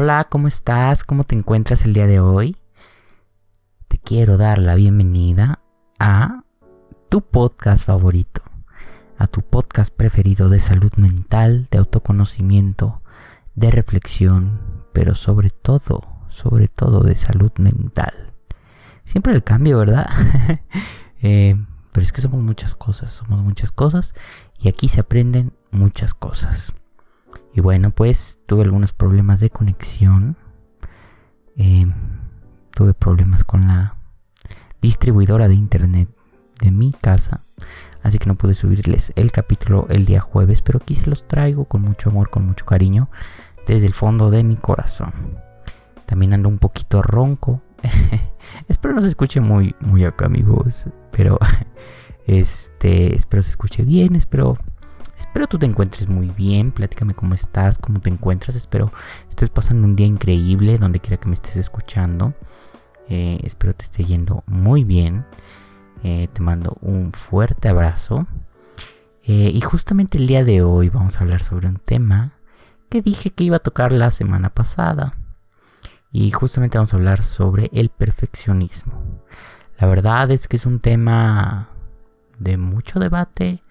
Hola, ¿cómo estás? ¿Cómo te encuentras el día de hoy? Te quiero dar la bienvenida a tu podcast favorito, a tu podcast preferido de salud mental, de autoconocimiento, de reflexión, pero sobre todo, sobre todo de salud mental. Siempre el cambio, ¿verdad? Eh, pero es que somos muchas cosas, somos muchas cosas y aquí se aprenden muchas cosas. Y bueno, pues tuve algunos problemas de conexión. Eh, tuve problemas con la distribuidora de internet de mi casa. Así que no pude subirles el capítulo el día jueves, pero aquí se los traigo con mucho amor, con mucho cariño, desde el fondo de mi corazón. También ando un poquito ronco. espero no se escuche muy, muy acá mi voz, pero este, espero se escuche bien, espero Espero tú te encuentres muy bien, platícame cómo estás, cómo te encuentras, espero estés pasando un día increíble donde quiera que me estés escuchando. Eh, espero te esté yendo muy bien. Eh, te mando un fuerte abrazo. Eh, y justamente el día de hoy vamos a hablar sobre un tema que dije que iba a tocar la semana pasada. Y justamente vamos a hablar sobre el perfeccionismo. La verdad es que es un tema de mucho debate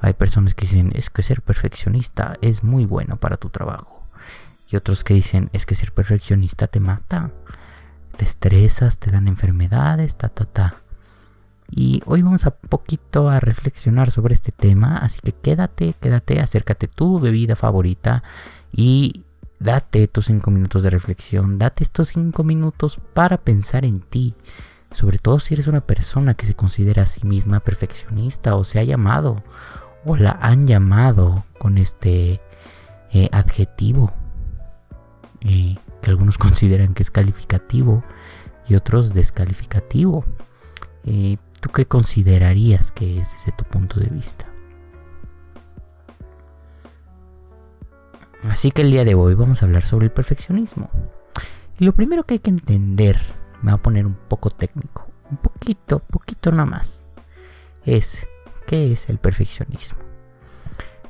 hay personas que dicen, es que ser perfeccionista es muy bueno para tu trabajo. Y otros que dicen, es que ser perfeccionista te mata. Te estresas, te dan enfermedades, ta, ta, ta. Y hoy vamos a poquito a reflexionar sobre este tema, así que quédate, quédate, acércate tu bebida favorita y date tus cinco minutos de reflexión, date estos cinco minutos para pensar en ti, sobre todo si eres una persona que se considera a sí misma perfeccionista o se ha llamado o la han llamado con este eh, adjetivo eh, que algunos consideran que es calificativo y otros descalificativo. Eh, ¿Tú qué considerarías que es desde tu punto de vista? Así que el día de hoy vamos a hablar sobre el perfeccionismo. Y lo primero que hay que entender, me va a poner un poco técnico, un poquito, poquito nada más, es ¿Qué es el perfeccionismo?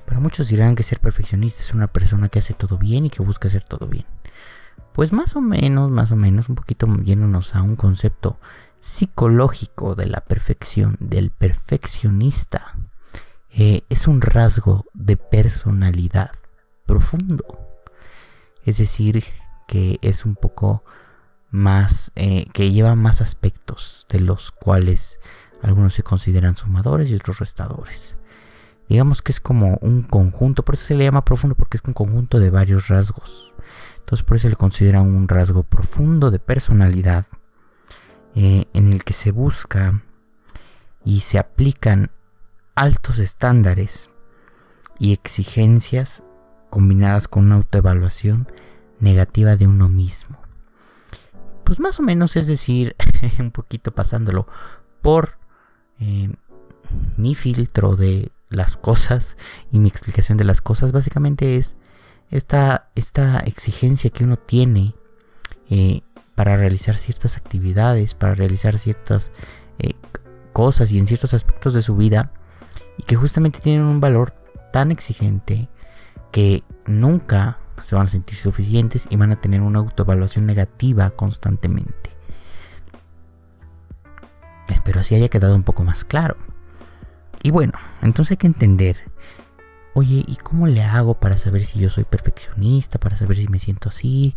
Para muchos dirán que ser perfeccionista es una persona que hace todo bien y que busca hacer todo bien. Pues más o menos, más o menos, un poquito yéndonos a un concepto psicológico de la perfección, del perfeccionista. Eh, es un rasgo de personalidad profundo. Es decir, que es un poco más, eh, que lleva más aspectos de los cuales algunos se consideran sumadores y otros restadores. Digamos que es como un conjunto, por eso se le llama profundo, porque es un conjunto de varios rasgos. Entonces por eso se le considera un rasgo profundo de personalidad eh, en el que se busca y se aplican altos estándares y exigencias combinadas con una autoevaluación negativa de uno mismo. Pues más o menos es decir, un poquito pasándolo por eh, mi filtro de las cosas y mi explicación de las cosas básicamente es esta, esta exigencia que uno tiene eh, para realizar ciertas actividades, para realizar ciertas eh, cosas y en ciertos aspectos de su vida y que justamente tienen un valor tan exigente que nunca se van a sentir suficientes y van a tener una autoevaluación negativa constantemente. Espero así haya quedado un poco más claro. Y bueno, entonces hay que entender, oye, ¿y cómo le hago para saber si yo soy perfeccionista, para saber si me siento así?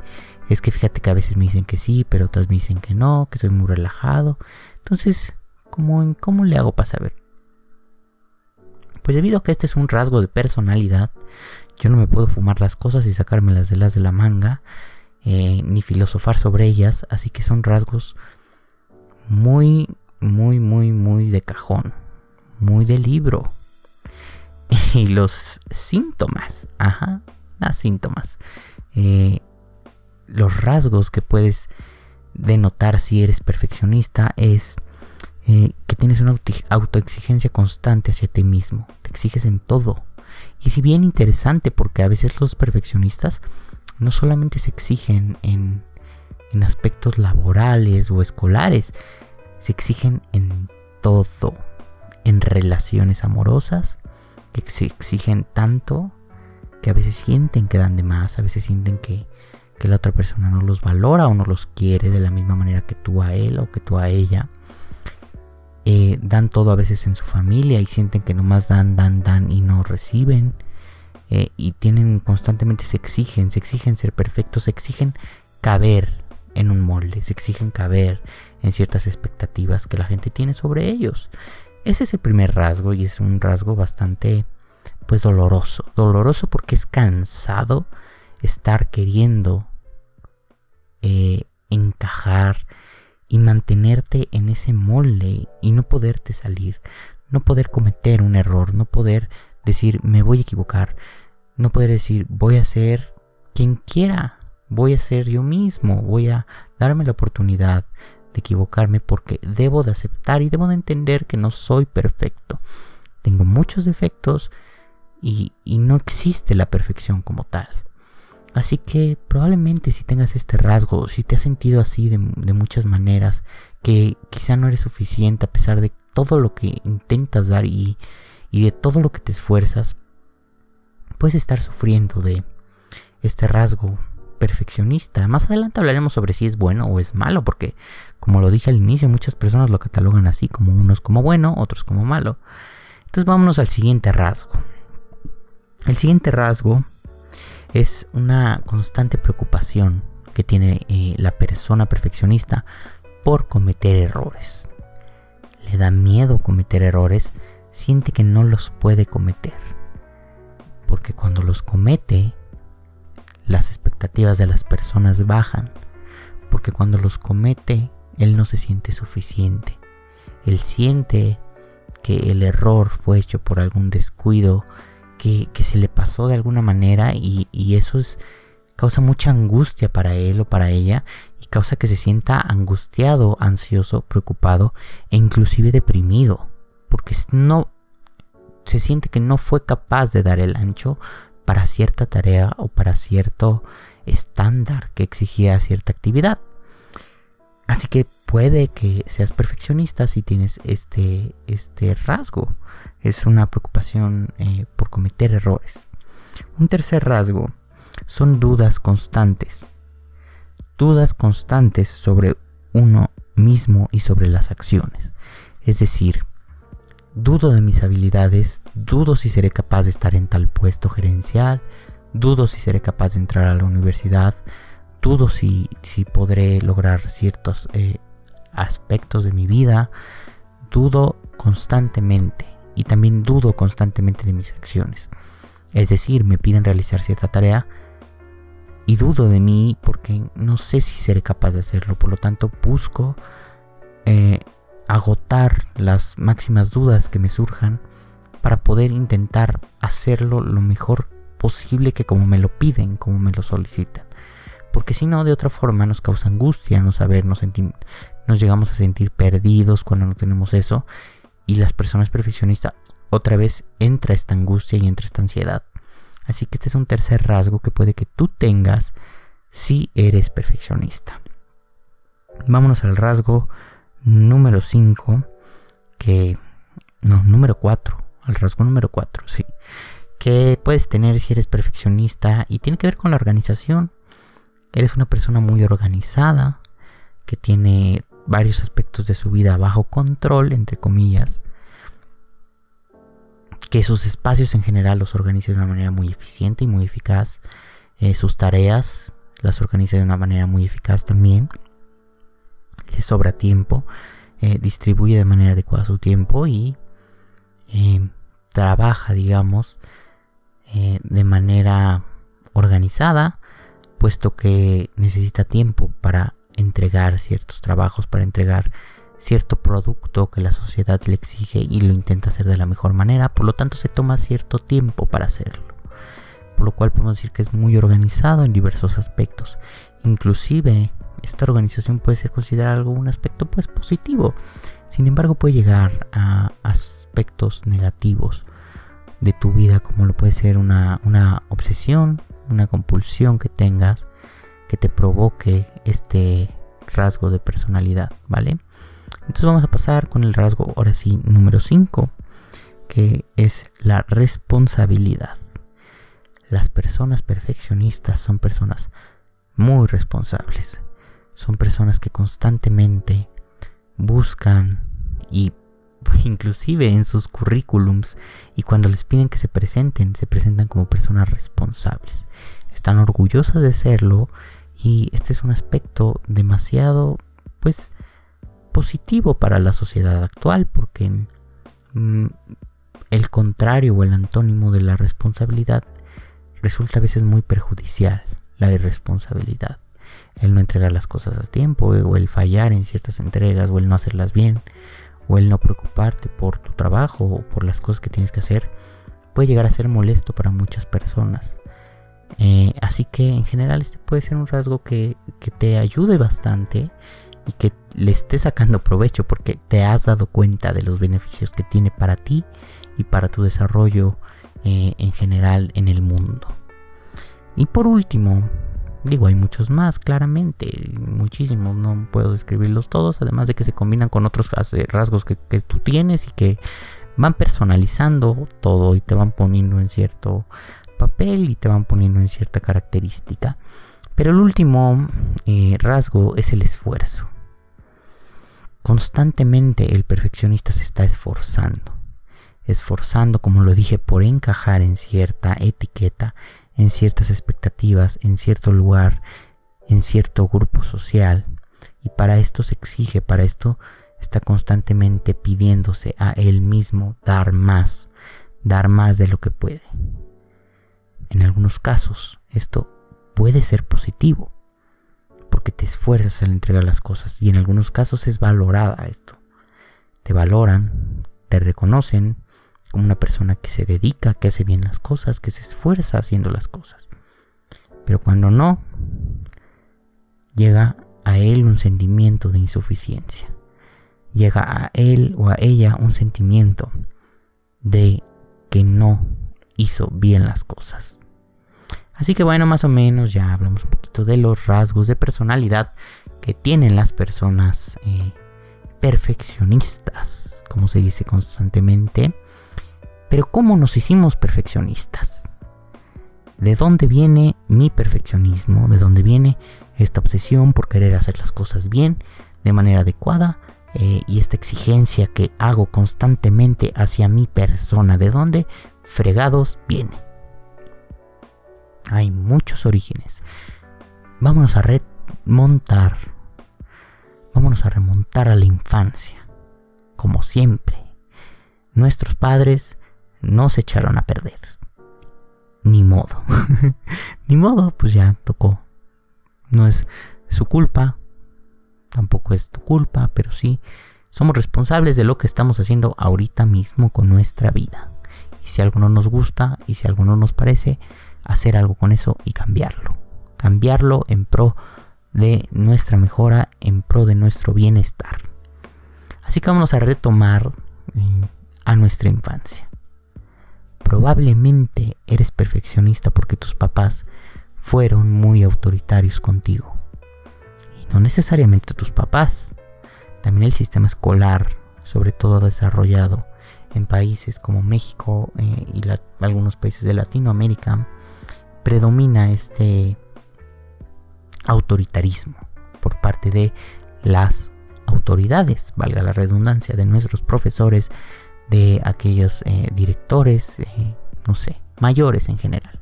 Es que fíjate que a veces me dicen que sí, pero otras me dicen que no, que soy muy relajado. Entonces, ¿cómo, ¿cómo le hago para saber? Pues debido a que este es un rasgo de personalidad, yo no me puedo fumar las cosas y sacármelas de las de la manga, eh, ni filosofar sobre ellas, así que son rasgos muy muy, muy, muy de cajón, muy de libro. Y los síntomas, ajá, las síntomas, eh, los rasgos que puedes denotar si eres perfeccionista es eh, que tienes una autoexigencia constante hacia ti mismo, te exiges en todo. Y si bien interesante porque a veces los perfeccionistas no solamente se exigen en, en aspectos laborales o escolares, se exigen en todo, en relaciones amorosas, se exigen tanto que a veces sienten que dan de más, a veces sienten que, que la otra persona no los valora o no los quiere de la misma manera que tú a él o que tú a ella. Eh, dan todo a veces en su familia y sienten que nomás dan, dan, dan y no reciben. Eh, y tienen constantemente se exigen, se exigen ser perfectos, se exigen caber en un molde, se exigen caber en ciertas expectativas que la gente tiene sobre ellos. Ese es el primer rasgo y es un rasgo bastante pues doloroso, doloroso porque es cansado estar queriendo eh, encajar y mantenerte en ese molde y no poderte salir, no poder cometer un error, no poder decir me voy a equivocar, no poder decir voy a ser quien quiera, voy a ser yo mismo, voy a darme la oportunidad de equivocarme porque debo de aceptar y debo de entender que no soy perfecto. Tengo muchos defectos y, no existe la perfección como tal. Así que probablemente si tengas este rasgo, si te has sentido así de, muchas maneras, que quizá no eres suficiente a pesar de todo lo que intentas dar y, y de todo lo que te esfuerzas, puedes estar sufriendo de este rasgo perfeccionista. Más adelante hablaremos sobre si es bueno o es malo, porque como lo dije al inicio, muchas personas lo catalogan así, como unos como bueno, otros como malo. Entonces vámonos al siguiente rasgo. El siguiente rasgo es una constante preocupación que tiene eh, la persona perfeccionista por cometer errores. Le da miedo cometer errores, siente que no los puede cometer. Porque cuando los comete, las expectativas de las personas bajan. Porque cuando los comete, él no se siente suficiente. Él siente que el error fue hecho por algún descuido, que, se le pasó de alguna manera y, y eso es, causa mucha angustia para él o para ella y causa que se sienta angustiado, ansioso, preocupado e inclusive deprimido. Porque no se siente que no fue capaz de dar el ancho para cierta tarea o para cierto estándar que exigía cierta actividad. Así que puede que seas perfeccionista si tienes este, este rasgo. Es una preocupación eh, por cometer errores. Un tercer rasgo son dudas constantes. Dudas constantes sobre uno mismo y sobre las acciones. Es decir, dudo de mis habilidades, dudo si seré capaz de estar en tal puesto gerencial, dudo si seré capaz de entrar a la universidad, dudo si, si podré lograr ciertos eh, aspectos de mi vida, dudo constantemente y también dudo constantemente de mis acciones. Es decir, me piden realizar cierta tarea y dudo de mí porque no sé si seré capaz de hacerlo, por lo tanto busco eh, agotar las máximas dudas que me surjan para poder intentar hacerlo lo mejor posible que como me lo piden, como me lo solicitan. Porque si no, de otra forma nos causa angustia no saber, nos, nos llegamos a sentir perdidos cuando no tenemos eso. Y las personas perfeccionistas otra vez entra esta angustia y entra esta ansiedad. Así que este es un tercer rasgo que puede que tú tengas si eres perfeccionista. Vámonos al rasgo número 5, que... No, número 4, al rasgo número 4, sí. Que puedes tener si eres perfeccionista y tiene que ver con la organización. Eres una persona muy organizada, que tiene varios aspectos de su vida bajo control, entre comillas. Que sus espacios en general los organiza de una manera muy eficiente y muy eficaz. Eh, sus tareas las organiza de una manera muy eficaz también le sobra tiempo, eh, distribuye de manera adecuada su tiempo y trabaja, digamos, eh, de manera organizada, puesto que necesita tiempo para entregar ciertos trabajos, para entregar cierto producto que la sociedad le exige y lo intenta hacer de la mejor manera, por lo tanto se toma cierto tiempo para hacerlo. Por lo cual podemos decir que es muy organizado en diversos aspectos. Inclusive esta organización puede ser considerada algo un aspecto pues positivo. Sin embargo, puede llegar a aspectos negativos de tu vida, como lo puede ser una, una obsesión, una compulsión que tengas que te provoque este rasgo de personalidad, ¿vale? Entonces vamos a pasar con el rasgo, ahora sí, número 5, que es la responsabilidad. Las personas perfeccionistas son personas muy responsables. Son personas que constantemente buscan y inclusive en sus currículums y cuando les piden que se presenten, se presentan como personas responsables. Están orgullosas de serlo y este es un aspecto demasiado, pues, positivo para la sociedad actual porque mm, el contrario o el antónimo de la responsabilidad resulta a veces muy perjudicial, la irresponsabilidad. El no entregar las cosas a tiempo o el fallar en ciertas entregas o el no hacerlas bien o el no preocuparte por tu trabajo o por las cosas que tienes que hacer puede llegar a ser molesto para muchas personas. Eh, así que en general este puede ser un rasgo que, te ayude bastante y que le esté sacando provecho porque te has dado cuenta de los beneficios que tiene para ti y para tu desarrollo eh, en general en el mundo. Y por último, Digo, hay muchos más, claramente, muchísimos, no puedo describirlos todos, además de que se combinan con otros rasgos que, tú tienes y que van personalizando todo y te van poniendo en cierto papel y te van poniendo en cierta característica. Pero el último eh, rasgo es el esfuerzo. Constantemente el perfeccionista se está esforzando. Esforzando, como lo dije, por encajar en cierta etiqueta, en ciertas expectativas, en cierto lugar, en cierto grupo social. Y para esto se exige, para esto está constantemente pidiéndose a él mismo dar más, dar más de lo que puede. En algunos casos esto puede ser positivo, porque te esfuerzas al entregar las cosas y en algunos casos es valorada esto. Te valoran, te reconocen como una persona que se dedica, que hace bien las cosas, que se esfuerza haciendo las cosas. Pero cuando no, llega a él un sentimiento de insuficiencia. Llega a él o a ella un sentimiento de que no hizo bien las cosas. Así que bueno, más o menos ya hablamos un poquito de los rasgos de personalidad que tienen las personas eh, perfeccionistas, como se dice constantemente. Pero ¿cómo nos hicimos perfeccionistas? ¿De dónde viene mi perfeccionismo? ¿De dónde viene esta obsesión por querer hacer las cosas bien, de manera adecuada? Eh, y esta exigencia que hago constantemente hacia mi persona, ¿de dónde fregados viene? Hay muchos orígenes. Vámonos a remontar. Vámonos a remontar a la infancia. Como siempre. Nuestros padres no se echaron a perder. Ni modo. Ni modo, pues ya tocó. No es su culpa, tampoco es tu culpa, pero sí somos responsables de lo que estamos haciendo ahorita mismo con nuestra vida. Y si algo no nos gusta y si algo no nos parece, hacer algo con eso y cambiarlo. Cambiarlo en pro de nuestra mejora, en pro de nuestro bienestar. Así que vamos a retomar eh, a nuestra infancia. Probablemente eres perfeccionista porque tus papás fueron muy autoritarios contigo. Y no necesariamente tus papás. También el sistema escolar, sobre todo desarrollado en países como México eh, y algunos países de Latinoamérica, predomina este autoritarismo por parte de las autoridades, valga la redundancia, de nuestros profesores, de aquellos eh, directores, eh, no sé, mayores en general.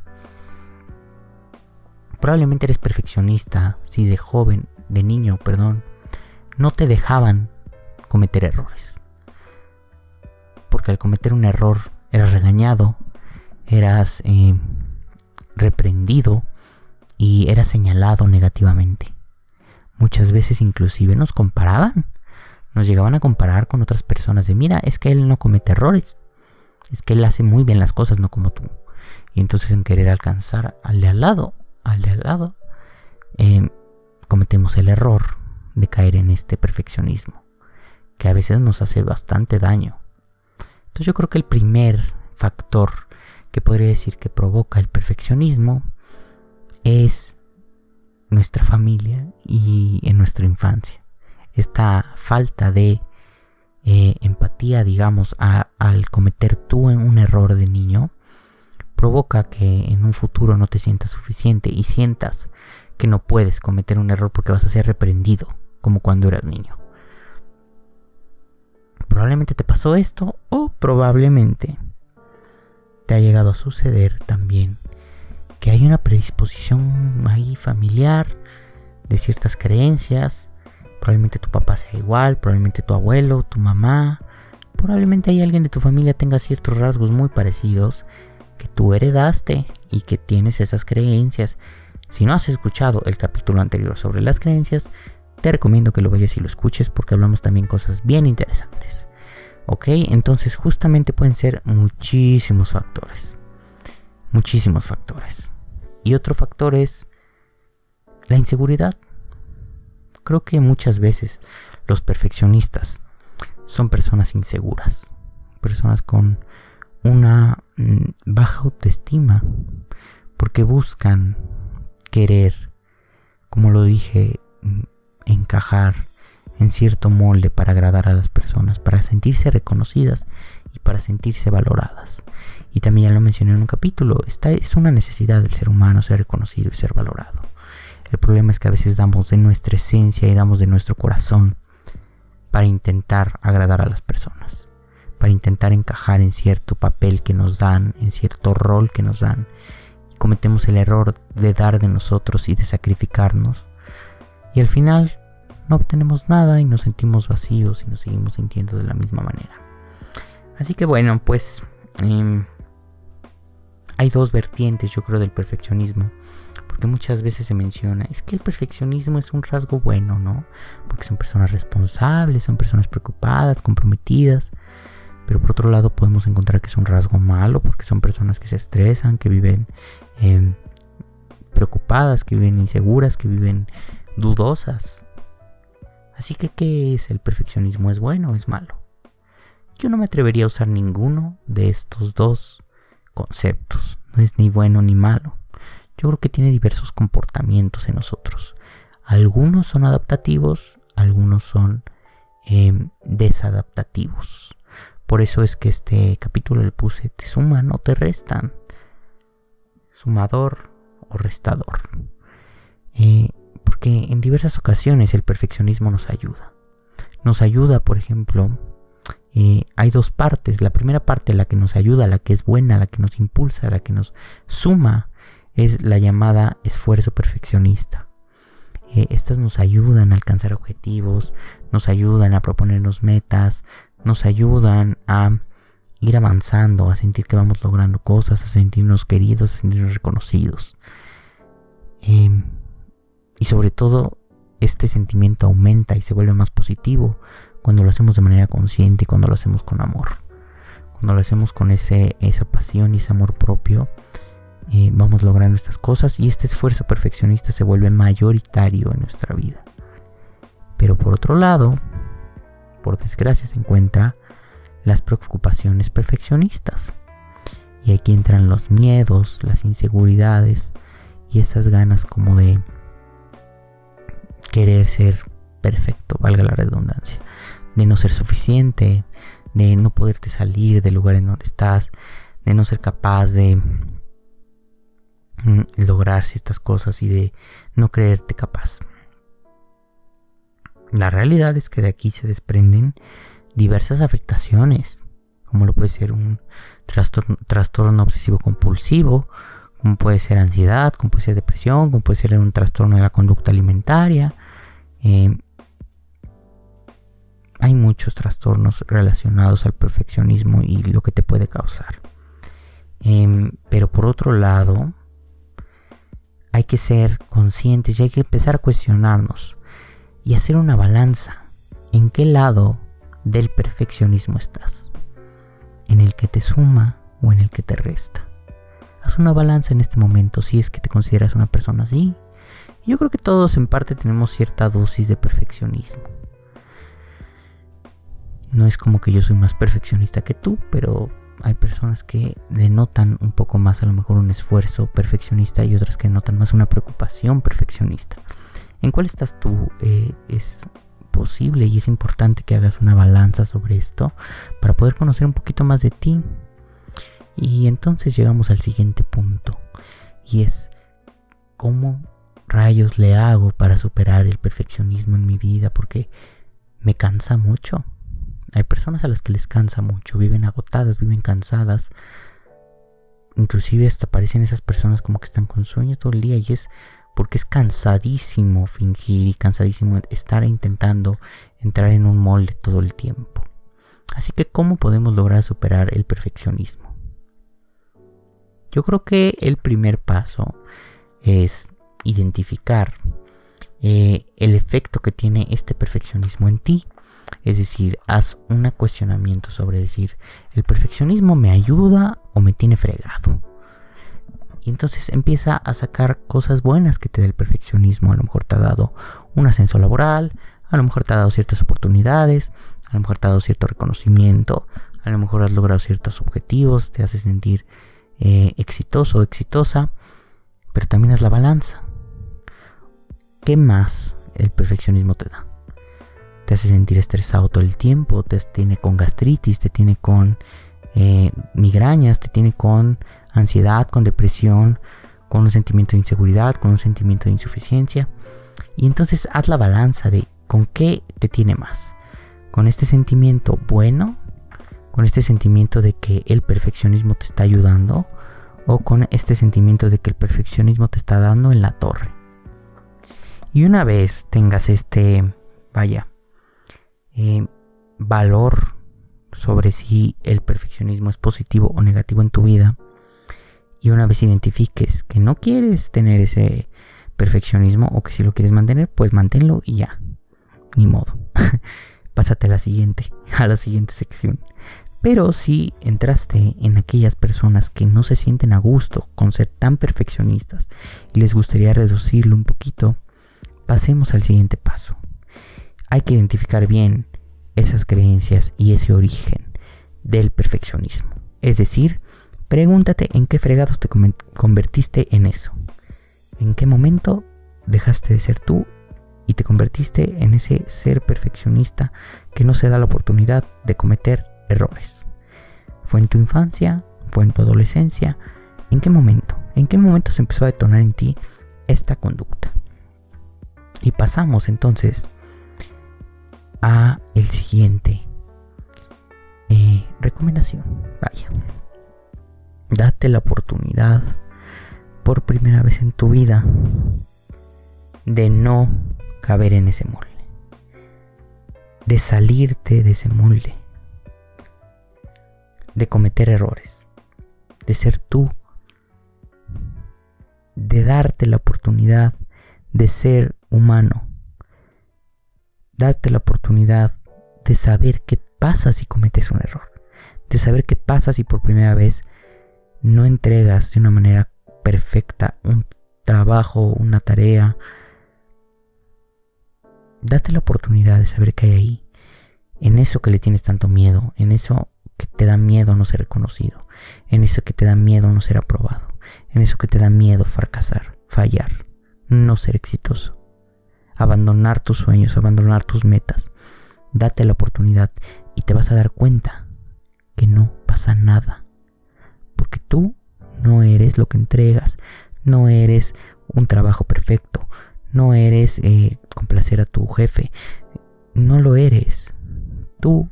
Probablemente eres perfeccionista si de joven, de niño, perdón, no te dejaban cometer errores. Porque al cometer un error eras regañado, eras eh, reprendido y eras señalado negativamente. Muchas veces inclusive nos comparaban nos llegaban a comparar con otras personas de, mira, es que él no comete errores, es que él hace muy bien las cosas, no como tú. Y entonces en querer alcanzar al de al lado, al de al lado, em, cometemos el error de caer en este perfeccionismo, que a veces nos hace bastante daño. Entonces yo creo que el primer factor que podría decir que provoca el perfeccionismo es nuestra familia y en nuestra infancia esta falta de eh, empatía, digamos, al cometer tú un error de niño, provoca que en un futuro no te sientas suficiente y sientas que no puedes cometer un error porque vas a ser reprendido, como cuando eras niño. Probablemente te pasó esto o probablemente te ha llegado a suceder también que hay una predisposición ahí familiar de ciertas creencias. Probablemente tu papá sea igual, probablemente tu abuelo, tu mamá, probablemente hay alguien de tu familia tenga ciertos rasgos muy parecidos que tú heredaste y que tienes esas creencias. Si no has escuchado el capítulo anterior sobre las creencias, te recomiendo que lo vayas y lo escuches porque hablamos también cosas bien interesantes. ¿Ok? Entonces justamente pueden ser muchísimos factores. Muchísimos factores. Y otro factor es la inseguridad. Creo que muchas veces los perfeccionistas son personas inseguras. Personas con una mm, baja autoestima. Porque buscan querer, como lo dije, mm, encajar en cierto molde para agradar a las personas, para sentirse reconocidas y para sentirse valoradas. Y también ya lo mencioné en un capítulo, esta es una necesidad del ser humano ser reconocido y ser valorado. El problema es que a veces damos de nuestra esencia y damos de nuestro corazón para intentar agradar a las personas, para intentar encajar en cierto papel que nos dan, en cierto rol que nos dan. Y cometemos el error de dar de nosotros y de sacrificarnos. Y al final no obtenemos nada y nos sentimos vacíos y nos seguimos sintiendo de la misma manera. Así que bueno, pues em, hay dos vertientes yo creo del perfeccionismo. Porque muchas veces se menciona, es que el perfeccionismo es un rasgo bueno, ¿no? Porque son personas responsables, son personas preocupadas, comprometidas. Pero por otro lado podemos encontrar que es un rasgo malo porque son personas que se estresan, que viven em, preocupadas, que viven inseguras, que viven dudosas. Así que, ¿qué es el perfeccionismo? ¿Es bueno o es malo? Yo no me atrevería a usar ninguno de estos dos conceptos. No es ni bueno ni malo. Yo creo que tiene diversos comportamientos en nosotros. Algunos son adaptativos, algunos son em, desadaptativos. Por eso es que este capítulo le puse te suman o te restan. Sumador o restador. Eh, porque en diversas ocasiones el perfeccionismo nos ayuda. Nos ayuda, por ejemplo, eh, hay dos partes. La primera parte, la que nos ayuda, la que es buena, la que nos impulsa, la que nos suma, es la llamada esfuerzo perfeccionista. Eh, estas nos ayudan a alcanzar objetivos, nos ayudan a proponernos metas, nos ayudan a ir avanzando, a sentir que vamos logrando cosas, a sentirnos queridos, a sentirnos reconocidos. Eh, y sobre todo, este sentimiento aumenta y se vuelve más positivo cuando lo hacemos de manera consciente y cuando lo hacemos con amor. Cuando lo hacemos con ese, esa pasión y ese amor propio, vamos logrando estas cosas y este esfuerzo perfeccionista se vuelve mayoritario en nuestra vida. Pero por otro lado, por desgracia se encuentra las preocupaciones perfeccionistas. Y aquí entran los miedos, las inseguridades y esas ganas como de querer ser perfecto, valga la redundancia, de no ser suficiente, de no poderte salir del lugar en donde estás, de no ser capaz de lograr ciertas cosas y de no creerte capaz. La realidad es que de aquí se desprenden diversas afectaciones, como lo puede ser un trastorno, obsesivo compulsivo, como puede ser ansiedad, como puede ser depresión, como puede ser un trastorno de la conducta alimentaria, eh, hay muchos trastornos relacionados al perfeccionismo y lo que te puede causar. Em, pero por otro lado, hay que ser conscientes y hay que empezar a cuestionarnos y hacer una balanza. ¿En qué lado del perfeccionismo estás? ¿En el que te suma o en el que te resta? Haz una balanza en este momento si es que te consideras una persona así yo creo que todos en parte tenemos cierta dosis de perfeccionismo. No es como que yo soy más perfeccionista que tú, pero hay personas que denotan un poco más a lo mejor un esfuerzo perfeccionista y otras que denotan más una preocupación perfeccionista. ¿En cuál estás tú? Eh, es posible y es importante que hagas una balanza sobre esto para poder conocer un poquito más de ti. Y entonces llegamos al siguiente punto y es cómo rayos le hago para superar el perfeccionismo en mi vida? Porque me cansa mucho. Hay personas a las que les cansa mucho, viven agotadas, viven cansadas. Inclusive hasta parecen esas personas como que están con sueño todo el día y es porque es cansadísimo fingir y cansadísimo estar intentando entrar en un molde todo el tiempo. Así que, ¿cómo podemos lograr superar el perfeccionismo? Yo creo que el primer paso es identificar eh, el efecto que tiene este perfeccionismo en ti. Es decir, haz un cuestionamiento sobre decir, ¿el perfeccionismo me ayuda o me tiene fregado? Y entonces empieza a sacar cosas buenas que te da el perfeccionismo. A lo mejor te ha dado un ascenso laboral, a lo mejor te ha dado ciertas oportunidades, a lo mejor te ha dado cierto reconocimiento, a lo mejor has logrado ciertos objetivos, te hace sentir eh, exitoso o exitosa, pero también es la balanza. ¿Qué más el perfeccionismo te da? Te hace sentir estresado todo el tiempo, te tiene con gastritis, te tiene con eh, migrañas, te tiene con ansiedad, con depresión, con un sentimiento de inseguridad, con un sentimiento de insuficiencia. Y entonces haz la balanza de con qué te tiene más. Con este sentimiento bueno, con este sentimiento de que el perfeccionismo te está ayudando, o con este sentimiento de que el perfeccionismo te está dando en la torre. Y una vez tengas este, vaya, eh, valor sobre si el perfeccionismo es positivo o negativo en tu vida, y una vez identifiques que no quieres tener ese perfeccionismo o que si lo quieres mantener, pues manténlo y ya. Ni modo. Pásate a la siguiente, a la siguiente sección. Pero si entraste en aquellas personas que no se sienten a gusto con ser tan perfeccionistas y les gustaría reducirlo un poquito, pasemos al siguiente paso. Hay que identificar bien esas creencias y ese origen del perfeccionismo. Es decir, Pregúntate en qué fregados te convertiste en eso. ¿En qué momento dejaste de ser tú y te convertiste en ese ser perfeccionista que no se da la oportunidad de cometer errores? ¿Fue en tu infancia? ¿Fue en tu adolescencia? ¿En qué momento? ¿En qué momento se empezó a detonar en ti esta conducta? Y pasamos entonces a el siguiente eh, recomendación. Vaya. Date la oportunidad por primera vez en tu vida de no caber en ese molde. De salirte de ese molde. De cometer errores. De ser tú. De darte la oportunidad de ser humano. Darte la oportunidad de saber qué pasa si cometes un error. De saber qué pasa si por primera vez no entregas de una manera perfecta un trabajo, una tarea, date la oportunidad de saber qué hay ahí, en eso que le tienes tanto miedo, en eso que te da miedo no ser reconocido, en eso que te da miedo no ser aprobado, en eso que te da miedo fracasar, fallar, no ser exitoso, abandonar tus sueños, abandonar tus metas. Date la oportunidad y te vas a dar cuenta que no pasa nada porque tú no eres lo que entregas, no eres un trabajo perfecto, no eres eh, complacer a tu jefe, no lo eres. Tú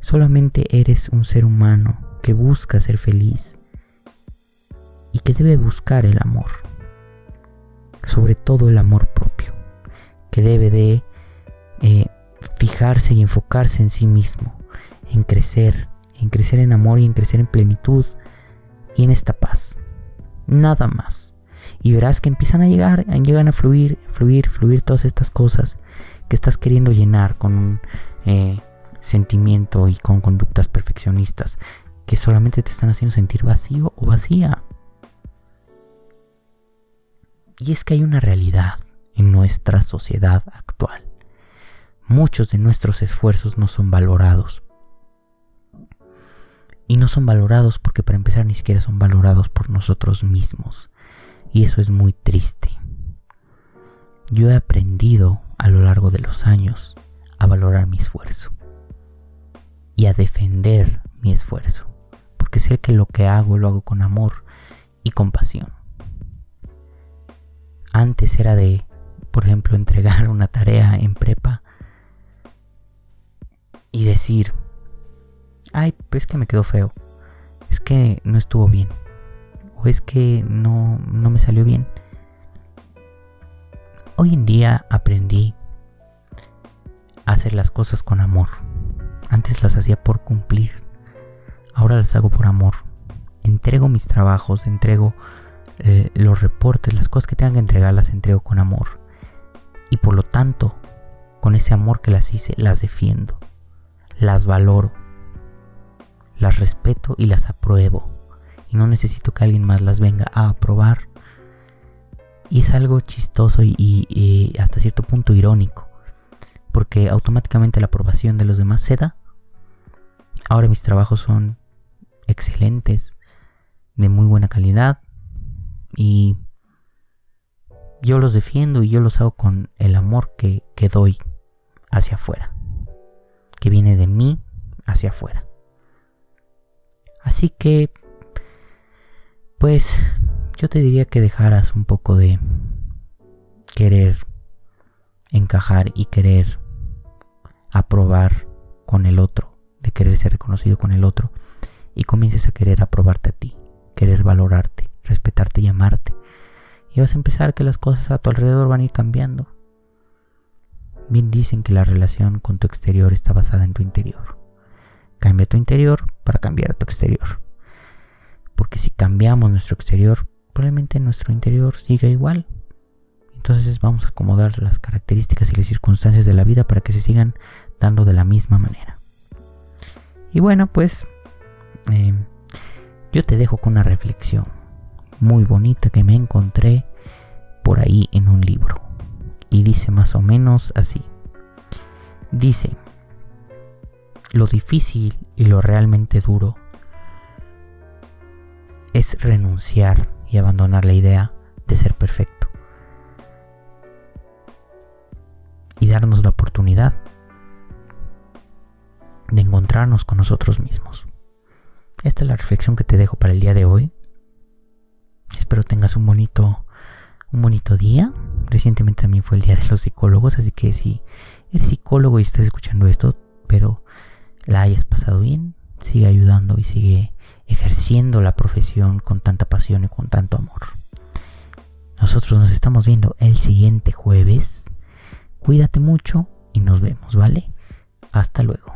solamente eres un ser humano que busca ser feliz y que debe buscar el amor, sobre todo el amor propio, que debe de eh, fijarse y enfocarse en sí mismo, en crecer, en crecer en amor y en crecer en plenitud, y en esta paz. Nada más. Y verás que empiezan a llegar, llegan a fluir, fluir, fluir todas estas cosas que estás queriendo llenar con un eh, sentimiento y con conductas perfeccionistas que solamente te están haciendo sentir vacío o vacía. Y es que hay una realidad en nuestra sociedad actual. Muchos de nuestros esfuerzos no son valorados y no son valorados porque para empezar ni siquiera son valorados por nosotros mismos. Y eso es muy triste. Yo he aprendido a lo largo de los años a valorar mi esfuerzo y a defender mi esfuerzo, porque sé que lo que hago lo hago con amor y compasión. antes era de, por ejemplo, entregar una tarea en prepa y decir, ay, pues es que me quedó feo, es que no estuvo bien, o es que no, no me salió bien. Hoy en día aprendí a hacer las cosas con amor. Antes las hacía por cumplir, ahora las hago por amor. Entrego mis trabajos, entrego eh, los reportes, las cosas que tengan que entregar, las entrego con amor. Y por lo tanto, con ese amor que las hice, las defiendo las valoro, las respeto y las apruebo. Y no necesito que alguien más las venga a aprobar. Y es algo chistoso y, hasta cierto punto irónico, porque automáticamente la aprobación de los demás se da. Ahora mis trabajos son excelentes, de muy buena calidad, y yo los defiendo y yo los hago con el amor que, que doy hacia afuera que viene de mí hacia afuera. Así que, pues, yo te diría que dejaras un poco de querer encajar y querer aprobar con el otro, de querer ser reconocido con el otro, y comiences a querer aprobarte a ti, querer valorarte, respetarte y amarte. Y vas a empezar que las cosas a tu alrededor van a ir cambiando. Bien dicen que la relación con tu exterior está basada en tu interior. Cambia tu interior para cambiar tu exterior. Porque si cambiamos nuestro exterior, probablemente nuestro interior siga igual. Entonces vamos a acomodar las características y las circunstancias de la vida para que se sigan dando de la misma manera. Y bueno, pues eh, yo te dejo con una reflexión muy bonita que me encontré por ahí en un libro y dice más o menos así. Dice, lo difícil y lo realmente duro es renunciar y abandonar la idea de ser perfecto. Y darnos la oportunidad de encontrarnos con nosotros mismos. Esta es la reflexión que te dejo para el día de hoy. Espero tengas un bonito un bonito día Recientemente también fue el día de los psicólogos, así que si eres psicólogo y estás escuchando esto, pero la hayas pasado bien, sigue ayudando y sigue ejerciendo la profesión con tanta pasión y con tanto amor. Nosotros nos estamos viendo el siguiente jueves. Cuídate mucho y nos vemos, ¿vale? Hasta luego.